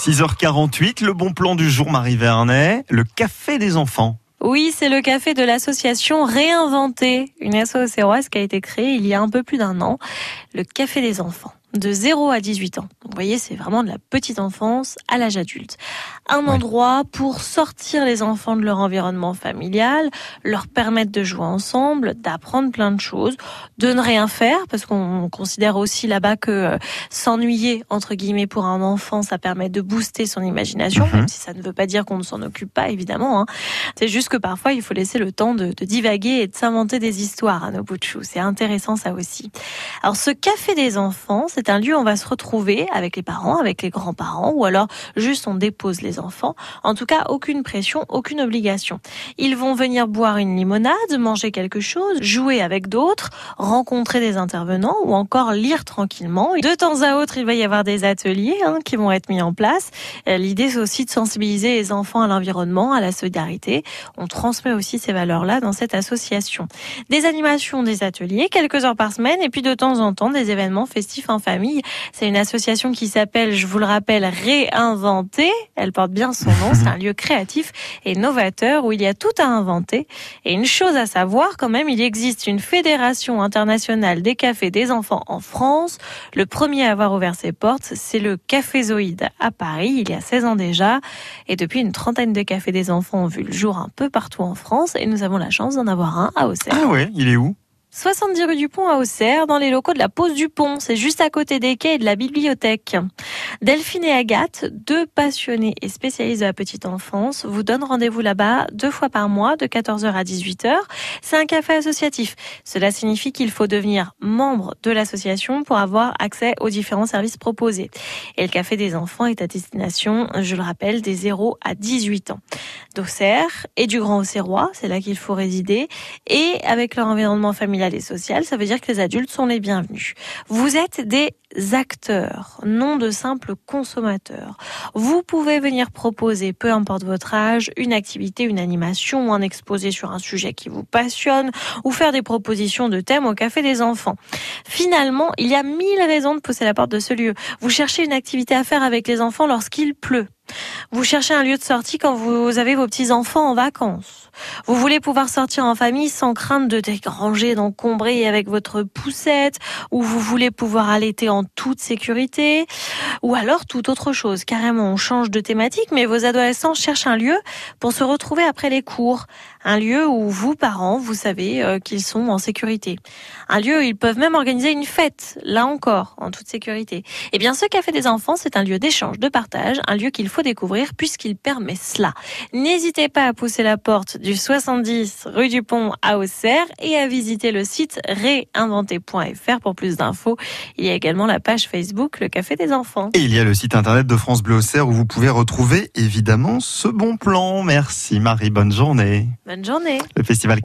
6h48, le bon plan du jour Marie Vernet, le café des enfants. Oui, c'est le café de l'association Réinventer, une association qui a été créée il y a un peu plus d'un an, le café des enfants de 0 à 18 ans. vous voyez, c'est vraiment de la petite enfance à l'âge adulte. Un endroit pour sortir les enfants de leur environnement familial, leur permettre de jouer ensemble, d'apprendre plein de choses, de ne rien faire, parce qu'on considère aussi là-bas que euh, s'ennuyer, entre guillemets, pour un enfant, ça permet de booster son imagination, mhm. même si ça ne veut pas dire qu'on ne s'en occupe pas, évidemment. Hein. C'est juste que parfois, il faut laisser le temps de, de divaguer et de s'inventer des histoires à nos bouts de chou. C'est intéressant, ça aussi. Alors, ce café des enfants, c'est un lieu où on va se retrouver avec les parents, avec les grands-parents, ou alors juste on dépose les enfants. En tout cas, aucune pression, aucune obligation. Ils vont venir boire une limonade, manger quelque chose, jouer avec d'autres, rencontrer des intervenants ou encore lire tranquillement. De temps à autre, il va y avoir des ateliers hein, qui vont être mis en place. Euh, l'idée, c'est aussi de sensibiliser les enfants à l'environnement, à la solidarité. On transmet aussi ces valeurs-là dans cette association. Des animations, des ateliers, quelques heures par semaine, et puis de temps en temps, des événements festifs en famille. C'est une association qui s'appelle, je vous le rappelle, Réinventer. Elle porte bien son nom. C'est un lieu créatif et novateur où il y a tout à inventer. Et une chose à savoir quand même, il existe une fédération internationale des cafés des enfants en France. Le premier à avoir ouvert ses portes, c'est le Café Zoïde à Paris, il y a 16 ans déjà. Et depuis, une trentaine de cafés des enfants ont vu le jour un peu partout en France. Et nous avons la chance d'en avoir un à Auxerre. Ah ouais, il est où? 70 rue du Pont à Auxerre, dans les locaux de la Pose du Pont. C'est juste à côté des quais et de la bibliothèque. Delphine et Agathe, deux passionnés et spécialistes de la petite enfance, vous donnent rendez-vous là-bas deux fois par mois, de 14h à 18h. C'est un café associatif. Cela signifie qu'il faut devenir membre de l'association pour avoir accès aux différents services proposés. Et le café des enfants est à destination, je le rappelle, des 0 à 18 ans. D'Auxerre et du Grand Auxerrois, c'est là qu'il faut résider. Et avec leur environnement familial, et sociale, ça veut dire que les adultes sont les bienvenus. Vous êtes des acteurs, non de simples consommateurs. Vous pouvez venir proposer, peu importe votre âge, une activité, une animation un exposé sur un sujet qui vous passionne ou faire des propositions de thèmes au café des enfants. Finalement, il y a mille raisons de pousser la porte de ce lieu. Vous cherchez une activité à faire avec les enfants lorsqu'il pleut. Vous cherchez un lieu de sortie quand vous avez vos petits-enfants en vacances. Vous voulez pouvoir sortir en famille sans crainte de dégranger, d'encombrer avec votre poussette, ou vous voulez pouvoir allaiter en toute sécurité, ou alors toute autre chose. Carrément, on change de thématique, mais vos adolescents cherchent un lieu pour se retrouver après les cours. Un lieu où vous, parents, vous savez euh, qu'ils sont en sécurité. Un lieu où ils peuvent même organiser une fête, là encore, en toute sécurité. Eh bien, ce café des enfants, c'est un lieu d'échange, de partage, un lieu qu'il faut découvrir puisqu'il permet cela. N'hésitez pas à pousser la porte du 70 rue du Pont à Auxerre et à visiter le site réinventé.fr pour plus d'infos. Il y a également la page Facebook Le Café des Enfants. Et il y a le site internet de France Bleu Auxerre où vous pouvez retrouver évidemment ce bon plan. Merci Marie, bonne journée. Bonne journée.